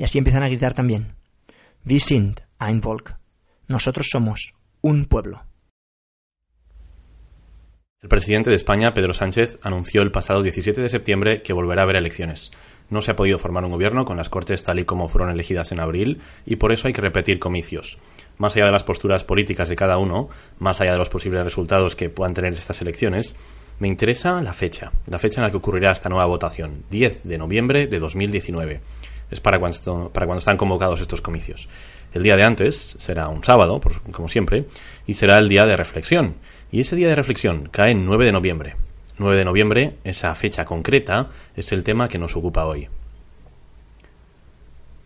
Y así empiezan a gritar también. Wir sind ein Volk. Nosotros somos un pueblo. El presidente de España, Pedro Sánchez, anunció el pasado 17 de septiembre que volverá a haber elecciones. No se ha podido formar un gobierno con las Cortes tal y como fueron elegidas en abril y por eso hay que repetir comicios. Más allá de las posturas políticas de cada uno, más allá de los posibles resultados que puedan tener estas elecciones, me interesa la fecha, la fecha en la que ocurrirá esta nueva votación, 10 de noviembre de 2019 es para cuando, para cuando están convocados estos comicios. El día de antes será un sábado, como siempre, y será el día de reflexión. Y ese día de reflexión cae en 9 de noviembre. 9 de noviembre, esa fecha concreta, es el tema que nos ocupa hoy.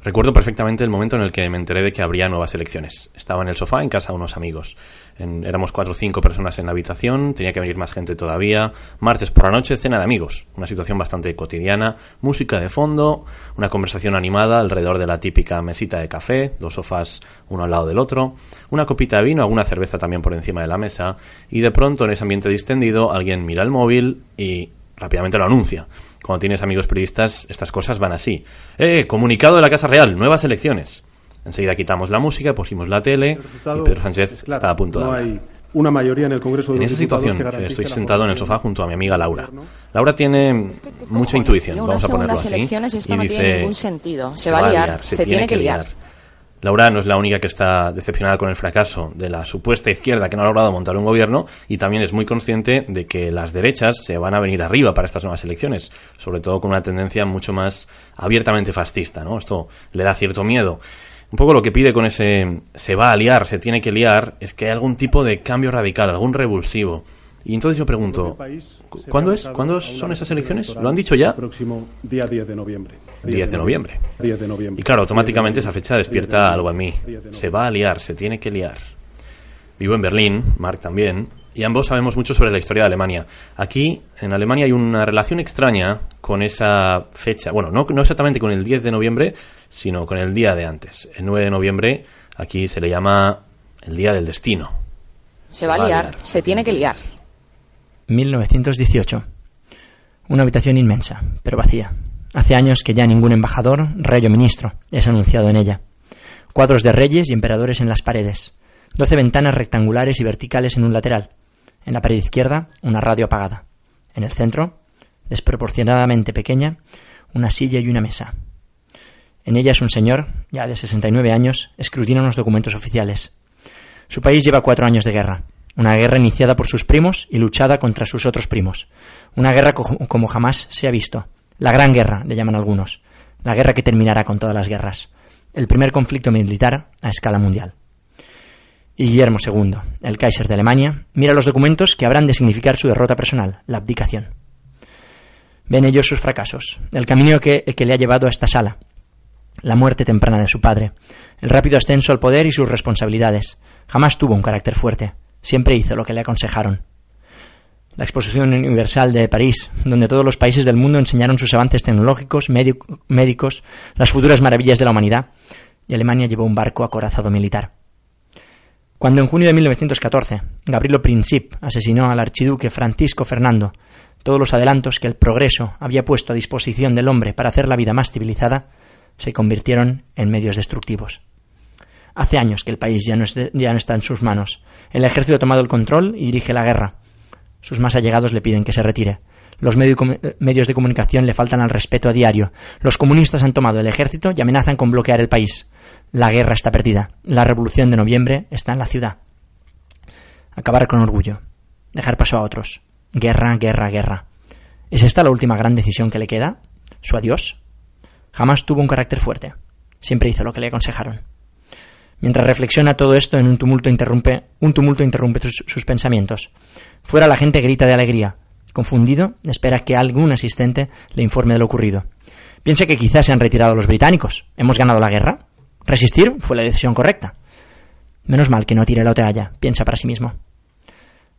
Recuerdo perfectamente el momento en el que me enteré de que habría nuevas elecciones. Estaba en el sofá en casa de unos amigos. éramos cuatro o cinco personas en la habitación, tenía que venir más gente todavía. Martes por la noche, cena de amigos. Una situación bastante cotidiana, música de fondo, una conversación animada alrededor de la típica mesita de café, dos sofás uno al lado del otro, una copita de vino, alguna cerveza también por encima de la mesa, y de pronto en ese ambiente distendido alguien mira el móvil y rápidamente lo anuncia cuando tienes amigos periodistas, estas cosas van así. Eh, comunicado de la Casa Real, nuevas elecciones. Enseguida quitamos la música, pusimos la tele y Pedro Sánchez está a punto de hablar. Hay una mayoría en el Congreso de En esa situación estoy sentado en el sofá junto a mi amiga Laura. Laura tiene mucha intuición, vamos a ponerlo así, y dice, sentido. Se, va a liar, se, tiene, que liar. Laura no es la única que está decepcionada con el fracaso de la supuesta izquierda que no ha logrado montar un gobierno y también es muy consciente de que las derechas se van a venir arriba para estas nuevas elecciones, sobre todo con una tendencia mucho más abiertamente fascista, ¿no? Esto le da cierto miedo. Un poco lo que pide con ese se va a liar, se tiene que liar, es que hay algún tipo de cambio radical, algún revulsivo. Y entonces yo pregunto, ¿cuándo es? ¿Cuándo son esas elecciones? ¿Lo han dicho ya? Próximo día 10 de noviembre. 10 de noviembre. 10 de noviembre. Y claro, automáticamente esa fecha despierta algo en mí. Se va a liar, se tiene que liar. Vivo en Berlín, Mark también, y ambos sabemos mucho sobre la historia de Alemania. Aquí, en Alemania, hay una relación extraña con esa fecha. Bueno, no, no exactamente con el 10 de noviembre, sino con el día de antes. El 9 de noviembre, aquí se le llama el Día del Destino. Se, va, a liar, se tiene que liar. 1918. Una habitación inmensa, pero vacía. Hace años que ya ningún embajador, rey o ministro es anunciado en ella. Cuadros de reyes y emperadores en las paredes. Doce ventanas rectangulares y verticales en un lateral. En la pared izquierda, una radio apagada. En el centro, desproporcionadamente pequeña, una silla y una mesa. En ella es un señor, ya de 69 años, escrutina unos documentos oficiales. Su país lleva cuatro años de guerra. Una guerra iniciada por sus primos y luchada contra sus otros primos. Una guerra como jamás se ha visto. La Gran Guerra, le llaman algunos. La guerra que terminará con todas las guerras. El primer conflicto militar a escala mundial. Y Guillermo II, el Kaiser de Alemania, mira los documentos que habrán de significar su derrota personal, la abdicación. Ven ellos sus fracasos, el camino que, que le ha llevado a esta sala, la muerte temprana de su padre, el rápido ascenso al poder y sus responsabilidades. Jamás tuvo un carácter fuerte, Siempre hizo lo que le aconsejaron. La Exposición Universal de París, donde todos los países del mundo enseñaron sus avances tecnológicos, médicos, las futuras maravillas de la humanidad, y Alemania llevó un barco acorazado militar. Cuando en junio de 1914 Gabrielo Princip asesinó al archiduque Francisco Fernando, todos los adelantos que el progreso había puesto a disposición del hombre para hacer la vida más civilizada se convirtieron en medios destructivos. Hace años que el país ya no, está en sus manos. El ejército ha tomado el control y dirige la guerra. Sus más allegados le piden que se retire. Los medios de comunicación le faltan al respeto a diario. Los comunistas han tomado el ejército y amenazan con bloquear el país. La guerra está perdida. La revolución de noviembre está en la ciudad. Acabar con orgullo. Dejar paso a otros. Guerra, guerra, guerra. ¿Es esta la última gran decisión que le queda? ¿Su adiós? Jamás tuvo un carácter fuerte. Siempre hizo lo que le aconsejaron. Mientras reflexiona todo esto, en un tumulto interrumpe, un tumulto interrumpe sus, pensamientos. Fuera la gente grita de alegría. Confundido, espera que algún asistente le informe de lo ocurrido. Piense que quizás se han retirado los británicos. Hemos ganado la guerra. Resistir fue la decisión correcta. Menos mal que no tire la toalla, piensa para sí mismo.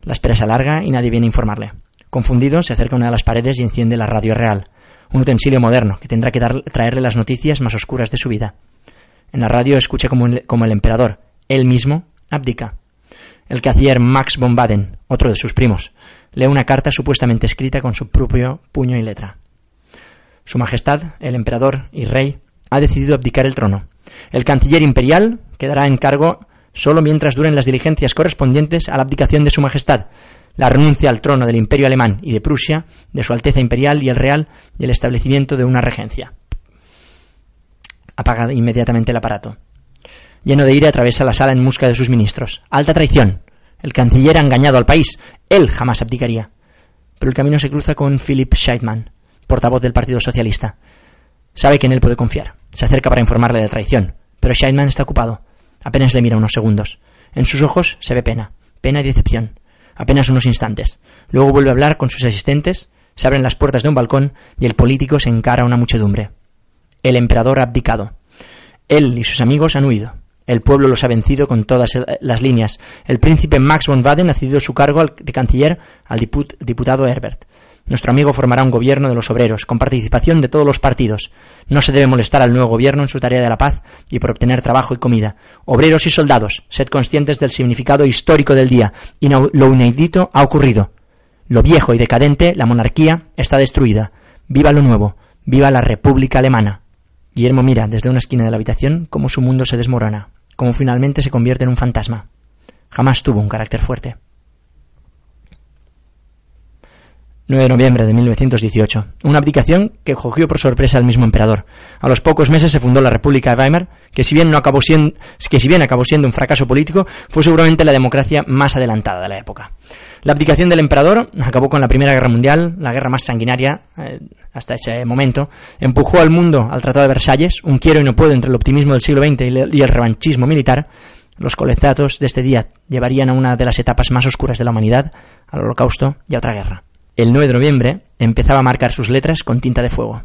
La espera se alarga y nadie viene a informarle. Confundido, se acerca a una de las paredes y enciende la radio real, un utensilio moderno que tendrá que traerle las noticias más oscuras de su vida. En la radio escucha como el, emperador, él mismo, abdica. El canciller Max von Baden, otro de sus primos, lee una carta supuestamente escrita con su propio puño y letra. Su Majestad, el emperador y rey, ha decidido abdicar el trono. El canciller imperial quedará en cargo solo mientras duren las diligencias correspondientes a la abdicación de Su Majestad, la renuncia al trono del Imperio Alemán y de Prusia, de Su Alteza Imperial y el Real, y el establecimiento de una regencia. Apaga inmediatamente el aparato. Lleno de ira, atraviesa la sala en busca de sus ministros. Alta traición. El canciller ha engañado al país. Él jamás abdicaría. Pero el camino se cruza con Philip Scheidmann, portavoz del Partido Socialista. Sabe que en él puede confiar. Se acerca para informarle de la traición, pero Scheidmann está ocupado. Apenas le mira unos segundos. En sus ojos se ve pena, pena y decepción. Apenas unos instantes. Luego vuelve a hablar con sus asistentes, se abren las puertas de un balcón y el político se encara a una muchedumbre. El emperador ha abdicado. Él y sus amigos han huido. El pueblo los ha vencido con todas las líneas. El príncipe Max von Baden ha cedido su cargo de canciller al diputado Herbert. Nuestro amigo formará un gobierno de los obreros, con participación de todos los partidos. No se debe molestar al nuevo gobierno en su tarea de la paz y por obtener trabajo y comida. Obreros y soldados, sed conscientes del significado histórico del día. Y lo inédito ha ocurrido. Lo viejo y decadente, la monarquía, está destruida. Viva lo nuevo. Viva la República Alemana. Guillermo mira desde una esquina de la habitación cómo su mundo se desmorona, cómo finalmente se convierte en un fantasma. Jamás tuvo un carácter fuerte. 9 de noviembre de 1918, una abdicación que cogió por sorpresa al mismo emperador. A los pocos meses se fundó la República de Weimar, que si bien no acabó siendo, que si bien acabó siendo un fracaso político, fue seguramente la democracia más adelantada de la época. La abdicación del emperador acabó con la Primera Guerra Mundial, la guerra más sanguinaria eh, hasta ese momento, empujó al mundo al Tratado de Versalles, un quiero y no puedo entre el optimismo del siglo XX y el revanchismo militar. Los colezados de este día llevarían a una de las etapas más oscuras de la humanidad, al holocausto y a otra guerra. El 9 de noviembre empezaba a marcar sus letras con tinta de fuego.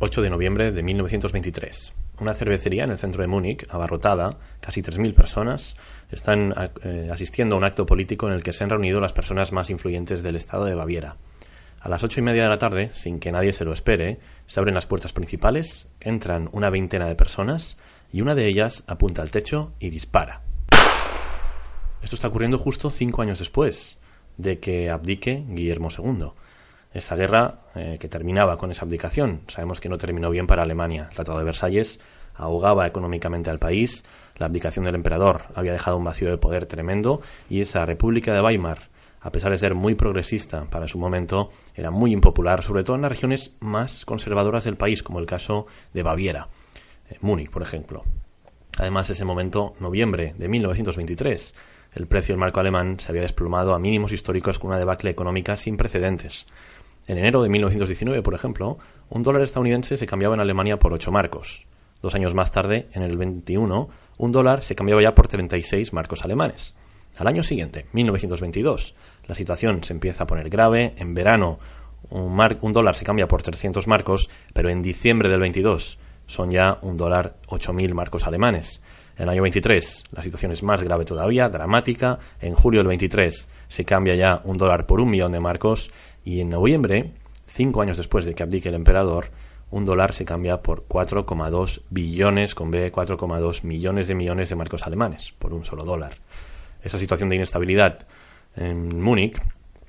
8 de noviembre de 1923. Una cervecería en el centro de Múnich, abarrotada, casi 3.000 personas, están eh, asistiendo a un acto político en el que se han reunido las personas más influyentes del estado de Baviera. A las ocho y media de la tarde, sin que nadie se lo espere, se abren las puertas principales, entran una veintena de personas y una de ellas apunta al techo y dispara. Esto está ocurriendo justo cinco años después, de que abdique Guillermo II. Esta guerra eh, que terminaba con esa abdicación, sabemos que no terminó bien para Alemania. El Tratado de Versalles ahogaba económicamente al país, la abdicación del emperador había dejado un vacío de poder tremendo y esa República de Weimar, a pesar de ser muy progresista para su momento, era muy impopular, sobre todo en las regiones más conservadoras del país, como el caso de Baviera, eh, Múnich, por ejemplo. Además, ese momento, noviembre de 1923, el precio del marco alemán se había desplomado a mínimos históricos con una debacle económica sin precedentes. En enero de 1919, por ejemplo, un dólar estadounidense se cambiaba en Alemania por 8 marcos. Dos años más tarde, en el 21, un dólar se cambiaba ya por 36 marcos alemanes. Al año siguiente, 1922, la situación se empieza a poner grave. En verano, un, dólar se cambia por 300 marcos, pero en diciembre del 22 son ya un dólar 8.000 marcos alemanes. En el año 23 la situación es más grave todavía, dramática. En julio del 23 se cambia ya un dólar por un millón de marcos y en noviembre, cinco años después de que abdique el emperador, un dólar se cambia por 4,2 billones, con B, 4,2 millones de millones de marcos alemanes, por un solo dólar. Esa situación de inestabilidad en Múnich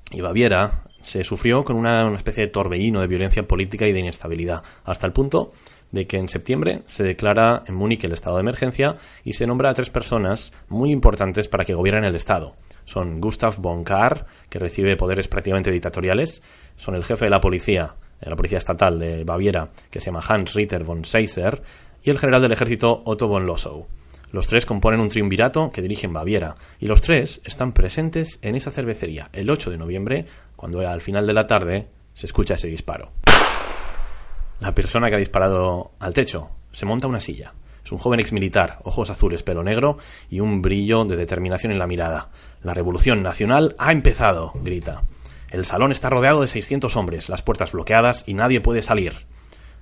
y Baviera se sufrió con una, una especie de torbellino de violencia política y de inestabilidad, hasta el punto de que en septiembre se declara en Múnich el estado de emergencia y se nombra a tres personas muy importantes para que gobiernen el Estado. Son Gustav von Kahr, que recibe poderes prácticamente dictatoriales, son el jefe de la policía, de la policía estatal de Baviera, que se llama Hans Ritter von Seisser, y el general del ejército Otto von Lossow. Los tres componen un triunvirato que dirige en Baviera, y los tres están presentes en esa cervecería el 8 de noviembre, cuando al final de la tarde se escucha ese disparo. La persona que ha disparado al techo se monta una silla. Un joven exmilitar, ojos azules, pelo negro y un brillo de determinación en la mirada. La revolución nacional ha empezado, grita. El salón está rodeado de 600 hombres, las puertas bloqueadas y nadie puede salir.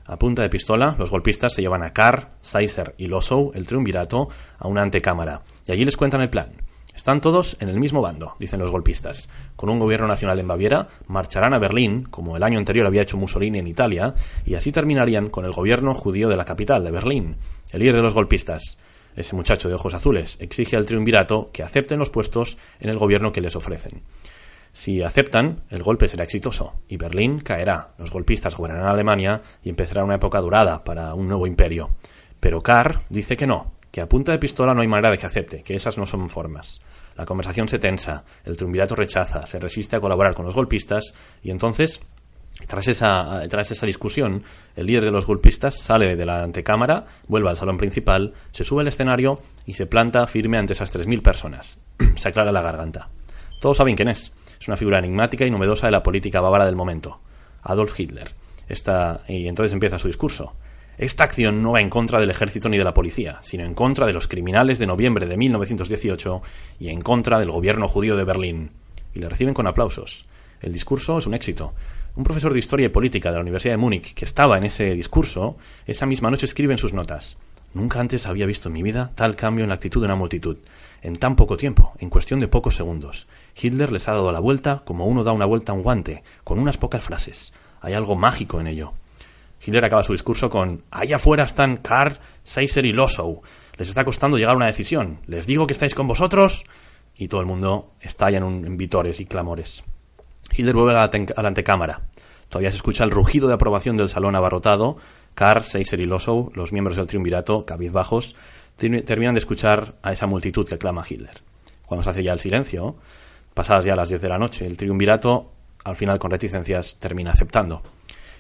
A punta de pistola, los golpistas se llevan a Carr, Sizer y Lossow, el triunvirato, a una antecámara, y allí les cuentan el plan. Están todos en el mismo bando, dicen los golpistas. Con un gobierno nacional en Baviera, marcharán a Berlín, como el año anterior había hecho Mussolini en Italia, y así terminarían con el gobierno judío de la capital, de Berlín. El líder de los golpistas, ese muchacho de ojos azules, exige al triunvirato que acepten los puestos en el gobierno que les ofrecen. Si aceptan, el golpe será exitoso y Berlín caerá. Los golpistas gobernarán Alemania y empezará una época durada para un nuevo imperio. Pero Carr dice que no, que a punta de pistola no hay manera de que acepte, que esas no son formas. La conversación se tensa, el triunvirato rechaza, se resiste a colaborar con los golpistas y entonces, tras esa, tras esa discusión, el líder de los golpistas sale de la antecámara, vuelve al salón principal, se sube al escenario y se planta firme ante esas 3.000 personas. se aclara la garganta. Todos saben quién es. Es una figura enigmática y novedosa de la política bávara del momento. Adolf Hitler. Y entonces empieza su discurso. Esta acción no va en contra del ejército ni de la policía, sino en contra de los criminales de noviembre de 1918 y en contra del gobierno judío de Berlín. Y le reciben con aplausos. El discurso es un éxito. Un profesor de Historia y Política de la Universidad de Múnich, que estaba en ese discurso, esa misma noche escribe en sus notas. Nunca antes había visto en mi vida tal cambio en la actitud de una multitud. En tan poco tiempo, en cuestión de pocos segundos. Hitler les ha dado la vuelta como uno da una vuelta a un guante, con unas pocas frases. Hay algo mágico en ello. Hitler acaba su discurso con Allá afuera están Karl, Seiser y Lossow. Les está costando llegar a una decisión. Les digo que estáis con vosotros. Y todo el mundo estalla en, en vitores y clamores. Hitler vuelve a la, antecámara. Todavía se escucha el rugido de aprobación del salón abarrotado. Karl, Seiser y Lossow, los miembros del triunvirato, cabizbajos, terminan de escuchar a esa multitud que clama Hitler. Cuando se hace ya el silencio, pasadas ya las 10 de la noche, el triunvirato, al final con reticencias, termina aceptando.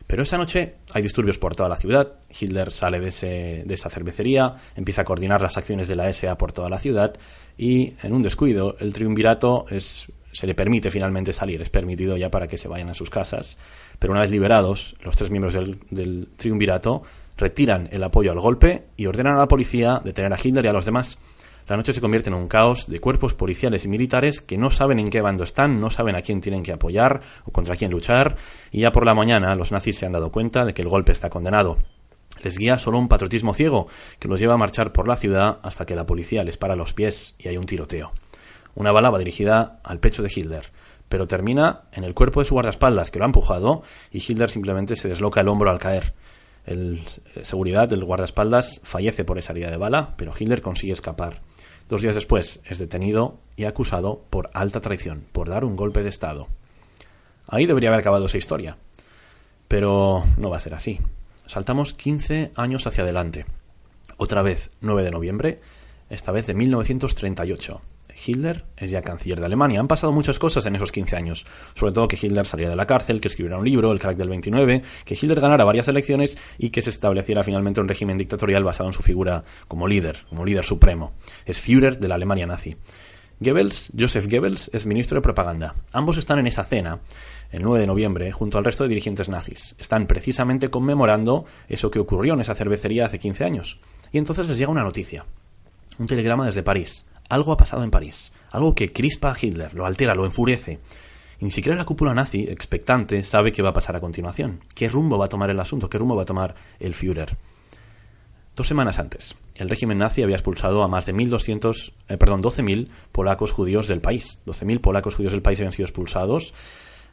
Pero esa noche hay disturbios por toda la ciudad. Hitler sale de, ese, de, esa cervecería, empieza a coordinar las acciones de la SA por toda la ciudad y en un descuido el triunvirato es, se le permite finalmente salir, es permitido ya para que se vayan a sus casas. Pero una vez liberados, los tres miembros del, del triunvirato retiran el apoyo al golpe y ordenan a la policía detener a Hitler y a los demás. La noche se convierte en un caos de cuerpos policiales y militares que no saben en qué bando están, no saben a quién tienen que apoyar o contra quién luchar, y ya por la mañana los nazis se han dado cuenta de que el golpe está condenado. Les guía solo un patriotismo ciego que los lleva a marchar por la ciudad hasta que la policía les para los pies y hay un tiroteo. Una bala va dirigida al pecho de Hitler, pero termina en el cuerpo de su guardaespaldas que lo ha empujado y Hitler simplemente se desloca el hombro al caer. El seguridad del guardaespaldas fallece por esa herida de bala, pero Hitler consigue escapar. Dos días después es detenido y acusado por alta traición, por dar un golpe de Estado. Ahí debería haber acabado esa historia. Pero no va a ser así. Saltamos 15 años hacia adelante. Otra vez, 9 de noviembre, esta vez de 1938. Hitler es ya canciller de Alemania. Han pasado muchas cosas en esos 15 años. Sobre todo que Hitler saliera de la cárcel, que escribiera un libro, El crack del 29, que Hitler ganara varias elecciones y que se estableciera finalmente un régimen dictatorial basado en su figura como líder, como líder supremo. Es Führer de la Alemania nazi. Goebbels, Joseph Goebbels, es ministro de propaganda. Ambos están en esa cena, el 9 de noviembre, junto al resto de dirigentes nazis. Están precisamente conmemorando eso que ocurrió en esa cervecería hace 15 años. Y entonces les llega una noticia. Un telegrama desde París. Algo ha pasado en París, algo que crispa a Hitler, lo altera, lo enfurece. Y ni siquiera la cúpula nazi, expectante, sabe qué va a pasar a continuación. ¿Qué rumbo va a tomar el asunto? ¿Qué rumbo va a tomar el Führer? Dos semanas antes, el régimen nazi había expulsado a más de 1.200, eh, perdón, 12.000 polacos judíos del país. 12.000 polacos judíos del país habían sido expulsados.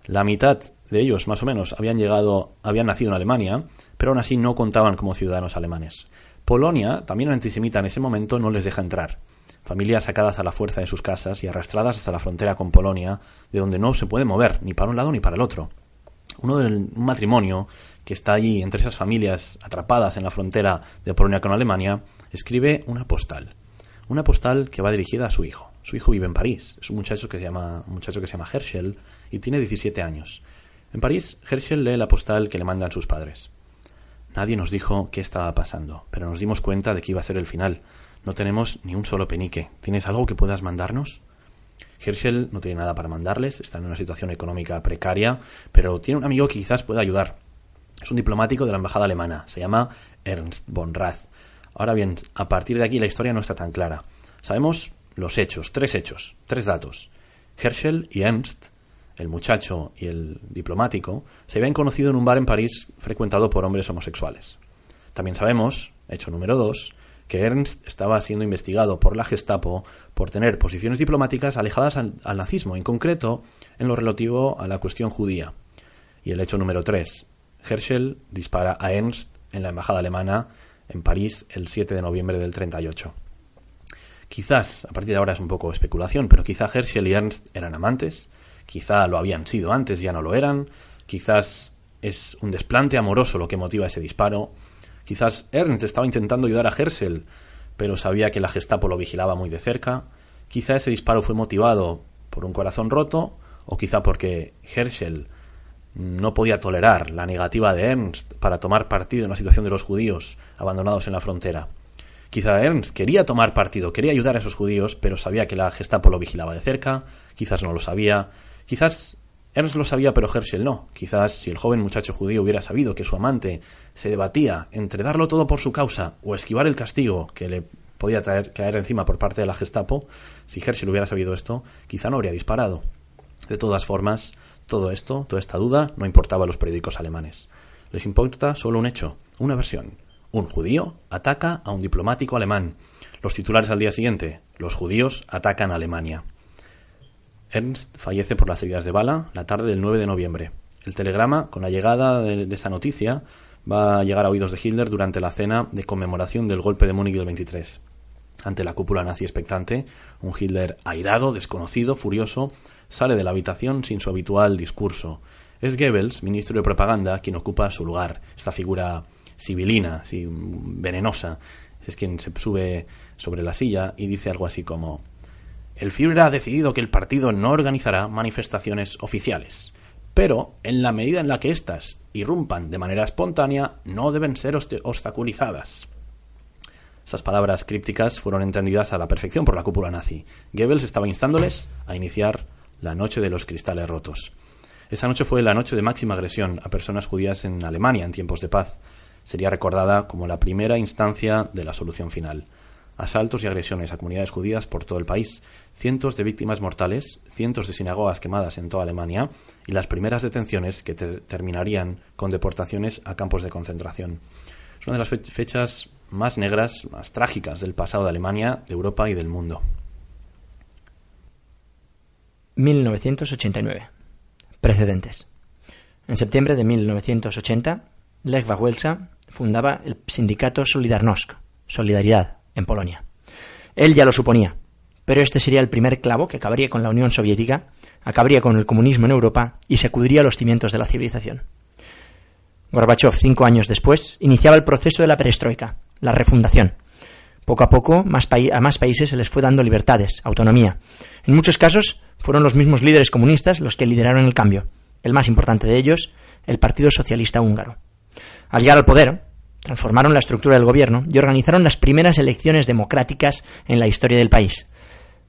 La mitad de ellos, más o menos, habían llegado, habían nacido en Alemania, pero aún así no contaban como ciudadanos alemanes. Polonia, también antisemita en ese momento, no les deja entrar familias sacadas a la fuerza de sus casas y arrastradas hasta la frontera con Polonia, de donde no se puede mover ni para un lado ni para el otro. Uno del un matrimonio que está allí entre esas familias atrapadas en la frontera de Polonia con Alemania, escribe una postal. Una postal que va dirigida a su hijo. Su hijo vive en París. Es un muchacho que se llama, un muchacho que se llama Herschel y tiene 17 años. En París, Herschel lee la postal que le mandan sus padres. Nadie nos dijo qué estaba pasando, pero nos dimos cuenta de que iba a ser el final. No tenemos ni un solo penique. ¿Tienes algo que puedas mandarnos? Herschel no tiene nada para mandarles, está en una situación económica precaria, pero tiene un amigo que quizás pueda ayudar. Es un diplomático de la embajada alemana, se llama Ernst von Rath. Ahora bien, a partir de aquí la historia no está tan clara. Sabemos los hechos, tres hechos, tres datos. Herschel y Ernst el muchacho y el diplomático, se habían conocido en un bar en París frecuentado por hombres homosexuales. También sabemos, hecho número dos, que Ernst estaba siendo investigado por la Gestapo por tener posiciones diplomáticas alejadas al, nazismo, en concreto en lo relativo a la cuestión judía. Y el hecho número tres, Herschel dispara a Ernst en la embajada alemana en París el 7 de noviembre del 38. Quizás, a partir de ahora es un poco especulación, pero quizá Herschel y Ernst eran amantes, quizá lo habían sido antes, ya no lo eran, quizás es un desplante amoroso lo que motiva ese disparo, quizás Ernst estaba intentando ayudar a Herschel, pero sabía que la Gestapo lo vigilaba muy de cerca, quizá ese disparo fue motivado por un corazón roto, o quizá porque Herschel no podía tolerar la negativa de Ernst para tomar partido en la situación de los judíos abandonados en la frontera. Quizá Ernst quería tomar partido, quería ayudar a esos judíos, pero sabía que la Gestapo lo vigilaba de cerca, quizás no lo sabía, quizás Ernst lo sabía, pero Herschel no. Quizás si el joven muchacho judío hubiera sabido que su amante se debatía entre darlo todo por su causa o esquivar el castigo que le podía traer, caer encima por parte de la Gestapo, si Herschel hubiera sabido esto, quizá no habría disparado. De todas formas, todo esto, toda esta duda, no importaba a los periódicos alemanes. Les importa solo un hecho, una versión. Un judío ataca a un diplomático alemán. Los titulares al día siguiente. Los judíos atacan a Alemania. Ernst fallece por las heridas de bala la tarde del 9 de noviembre. El telegrama, con la llegada de, esta noticia, va a llegar a oídos de Hitler durante la cena de conmemoración del golpe de Múnich del 23. Ante la cúpula nazi expectante, un Hitler airado, desconocido, furioso, sale de la habitación sin su habitual discurso. Es Goebbels, ministro de propaganda, quien ocupa su lugar, esta figura sibilina, venenosa. Es quien se sube sobre la silla y dice algo así como el Führer ha decidido que el partido no organizará manifestaciones oficiales, pero en la medida en la que éstas irrumpan de manera espontánea, no deben ser obstaculizadas. Esas palabras crípticas fueron entendidas a la perfección por la cúpula nazi. Goebbels estaba instándoles a iniciar la noche de los cristales rotos. Esa noche fue la noche de máxima agresión a personas judías en Alemania en tiempos de paz. Sería recordada como la primera instancia de la solución final asaltos y agresiones a comunidades judías por todo el país, cientos de víctimas mortales, cientos de sinagogas quemadas en toda Alemania y las primeras detenciones que terminarían con deportaciones a campos de concentración. Es una de las fechas más negras, más trágicas del pasado de Alemania, de Europa y del mundo. 1989. Precedentes. En septiembre de 1980, Lech Wałęsa fundaba el sindicato Solidarnosc, Solidaridad, en Polonia. Él ya lo suponía, pero este sería el primer clavo que acabaría con la Unión Soviética, acabaría con el comunismo en Europa y sacudiría los cimientos de la civilización. Gorbachev, cinco años después, iniciaba el proceso de la perestroika, la refundación. Poco a poco, a más países se les fue dando libertades, autonomía. En muchos casos, fueron los mismos líderes comunistas los que lideraron el cambio. El más importante de ellos, el Partido Socialista Húngaro. Al llegar al poder, transformaron la estructura del gobierno y organizaron las primeras elecciones democráticas en la historia del país.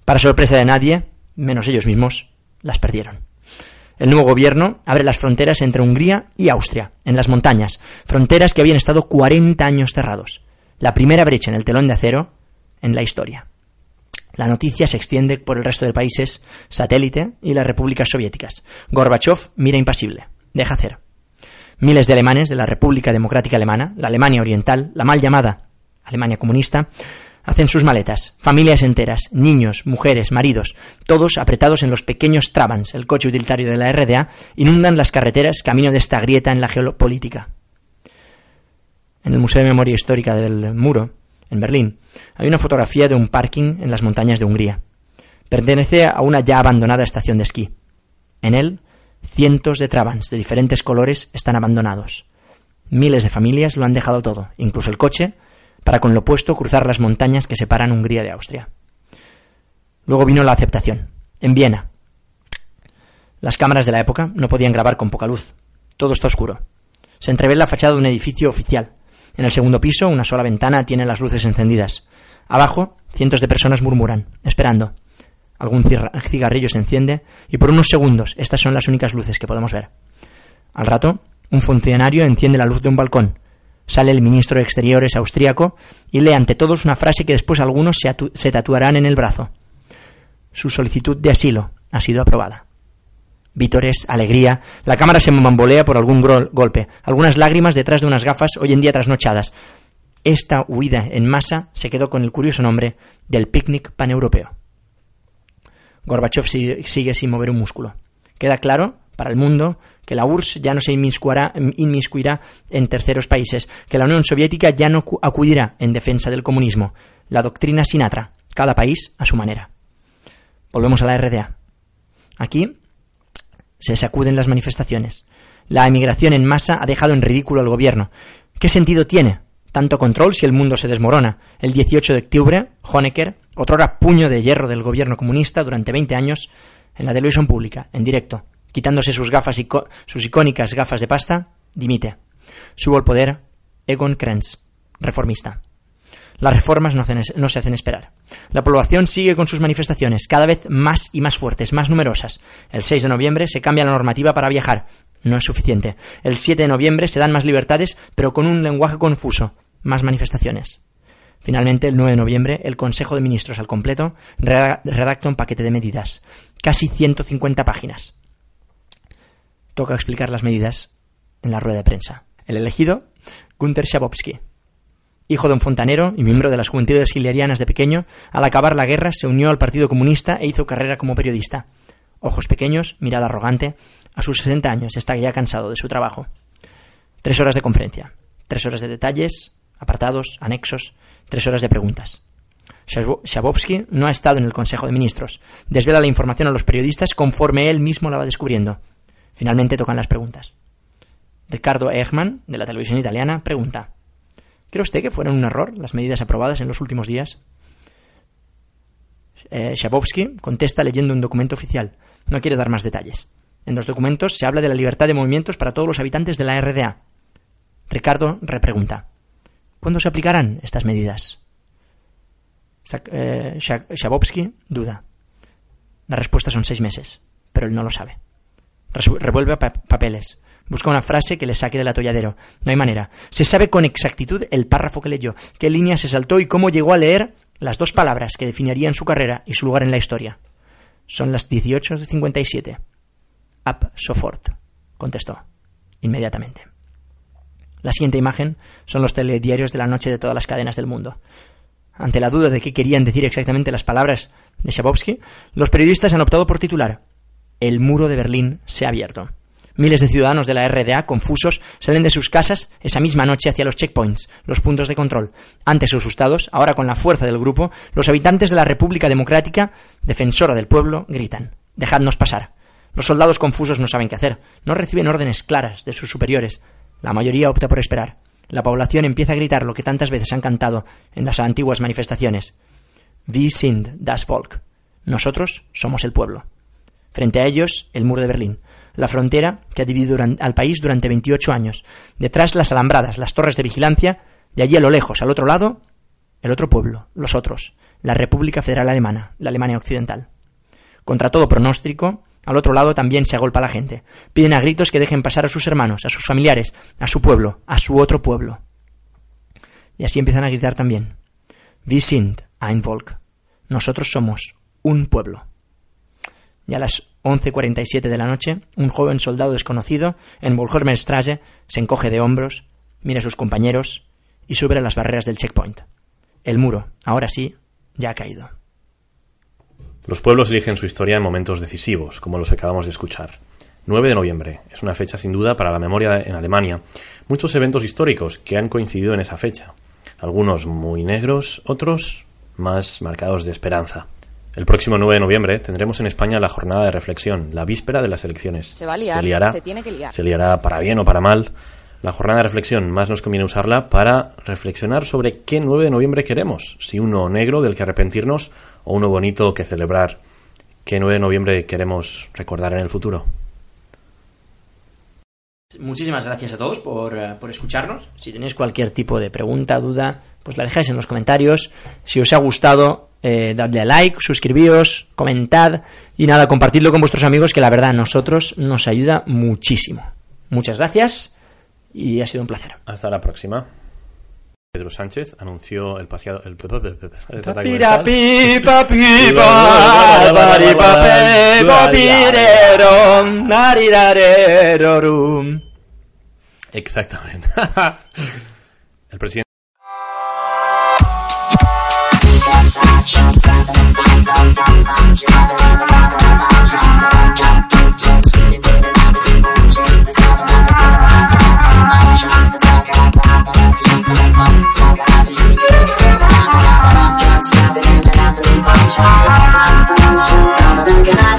Para sorpresa de nadie, menos ellos mismos, las perdieron. El nuevo gobierno abre las fronteras entre Hungría y Austria, en las montañas, fronteras que habían estado 40 años cerrados. La primera brecha en el telón de acero en la historia. La noticia se extiende por el resto de países satélite y las repúblicas soviéticas. Gorbachev mira impasible, deja hacer. Miles de alemanes de la República Democrática Alemana, la Alemania Oriental, la mal llamada Alemania comunista, hacen sus maletas, familias enteras, niños, mujeres, maridos, todos apretados en los pequeños Trabans, el coche utilitario de la RDA, inundan las carreteras camino de esta grieta en la geopolítica. En el Museo de Memoria Histórica del Muro, en Berlín, hay una fotografía de un parking en las montañas de Hungría. Pertenece a una ya abandonada estación de esquí. En él Cientos de Trabans de diferentes colores están abandonados. Miles de familias lo han dejado todo, incluso el coche, para con lo opuesto cruzar las montañas que separan Hungría de Austria. Luego vino la aceptación, en Viena. Las cámaras de la época no podían grabar con poca luz. Todo está oscuro. Se entrevé la fachada de un edificio oficial. En el segundo piso, una sola ventana tiene las luces encendidas. Abajo, cientos de personas murmuran, esperando. Algún cigarrillo se enciende y por unos segundos estas son las únicas luces que podemos ver. Al rato, un funcionario enciende la luz de un balcón. Sale el ministro de Exteriores austríaco y lee ante todos una frase que después algunos se, tatuarán en el brazo. Su solicitud de asilo ha sido aprobada. Vítores, alegría. La cámara se bambolea por algún golpe. Algunas lágrimas detrás de unas gafas hoy en día trasnochadas. Esta huida en masa se quedó con el curioso nombre del picnic paneuropeo. Gorbachev sigue sin mover un músculo. Queda claro para el mundo que la URSS ya no se inmiscuirá en terceros países, que la Unión Soviética ya no acudirá en defensa del comunismo. La doctrina Sinatra, cada país a su manera. Volvemos a la RDA. Aquí se sacuden las manifestaciones. La emigración en masa ha dejado en ridículo al gobierno. ¿Qué sentido tiene tanto control si el mundo se desmorona? El 18 de octubre, Honecker, otrora puño de hierro del gobierno comunista durante 20 años, en la televisión pública, en directo, quitándose sus gafas sus icónicas gafas de pasta, dimite. Subo al poder Egon Krenz, reformista. Las reformas no, no, se hacen esperar. La población sigue con sus manifestaciones, cada vez más y más fuertes, más numerosas. El 6 de noviembre se cambia la normativa para viajar. No es suficiente. El 7 de noviembre se dan más libertades, pero con un lenguaje confuso. Más manifestaciones. Finalmente, el 9 de noviembre, el Consejo de Ministros al completo redacta un paquete de medidas. Casi 150 páginas toca explicar las medidas en la rueda de prensa. El elegido, Gunther Schabowski. Hijo de un fontanero y miembro de las juventudes hilarianas de pequeño, al acabar la guerra se unió al Partido Comunista e hizo carrera como periodista. Ojos pequeños, mirada arrogante, a sus 60 años está ya cansado de su trabajo. Tres horas de conferencia, tres horas de detalles, apartados, anexos, tres horas de preguntas. Schabowski no ha estado en el Consejo de Ministros. Desvela la información a los periodistas conforme él mismo la va descubriendo. Finalmente tocan las preguntas. Ricardo Eichmann, de la televisión italiana, pregunta: ¿Cree usted que fueron un error las medidas aprobadas en los últimos días? Eh, contesta leyendo un documento oficial. No quiere dar más detalles. En los documentos se habla de la libertad de movimientos para todos los habitantes de la RDA. Ricardo repregunta: ¿Cuándo se aplicarán estas medidas? Eh, duda. La respuesta son seis meses, pero él no lo sabe. Revuelve papeles. Busca una frase que le saque del atolladero. No hay manera. Se sabe con exactitud el párrafo que leyó, qué línea se saltó y cómo llegó a leer las dos palabras que definirían su carrera y su lugar en la historia. Son las 18.57. Up sofort, contestó, inmediatamente. La siguiente imagen son los telediarios de la noche de todas las cadenas del mundo. Ante la duda de qué querían decir exactamente las palabras de Schabowski, los periodistas han optado por titular el muro de Berlín se ha abierto. Miles de ciudadanos de la RDA, confusos, salen de sus casas esa misma noche hacia los checkpoints, los puntos de control. Antes asustados, ahora con la fuerza del grupo, los habitantes de la República Democrática, defensora del pueblo, gritan: Dejadnos pasar. Los soldados confusos no saben qué hacer, no reciben órdenes claras de sus superiores. La mayoría opta por esperar. La población empieza a gritar lo que tantas veces han cantado en las antiguas manifestaciones: Wir sind das Volk. Nosotros somos el pueblo. Frente a ellos, el muro de Berlín, la frontera que ha dividido al país durante 28 años. Detrás, las alambradas, las torres de vigilancia, de allí a lo lejos, al otro lado, el otro pueblo, los otros, la República Federal Alemana, la Alemania Occidental. Contra todo pronóstico, al otro lado también se agolpa la gente. Piden a gritos que dejen pasar a sus hermanos, a sus familiares, a su pueblo, a su otro pueblo. Y así empiezan a gritar también. Wir sind ein Volk. Nosotros somos un pueblo. Y a las 11.47 de la noche, un joven soldado desconocido en Straße se encoge de hombros, mira a sus compañeros y sube a las barreras del checkpoint. El muro, ahora sí, ya ha caído. Los pueblos eligen su historia en momentos decisivos, como los que acabamos de escuchar. 9 de noviembre es una fecha sin duda para la memoria en Alemania. Muchos eventos históricos que han coincidido en esa fecha. Algunos muy negros, otros más marcados de esperanza. El próximo 9 de noviembre tendremos en España la jornada de reflexión, la víspera de las elecciones. Se va a liar, se, liará, se tiene que liar. Se liará para bien o para mal. La jornada de reflexión más nos conviene usarla para reflexionar sobre qué 9 de noviembre queremos, si uno negro del que arrepentirnos o uno bonito que celebrar. ¿Qué 9 de noviembre queremos recordar en el futuro? Muchísimas gracias a todos por, eh, por, escucharnos. Si tenéis cualquier tipo de pregunta, duda, pues la dejáis en los comentarios. Si os ha gustado, eh, dadle a like, suscribíos, comentad y nada, compartidlo con vuestros amigos que la verdad a nosotros nos ayuda muchísimo. Muchas gracias y ha sido un placer. Hasta la próxima. Pedro Sánchez anunció el paseado. El, Pira, pipa, pipa, Exactamente. el presidente. 想做你的分身，怎么能跟？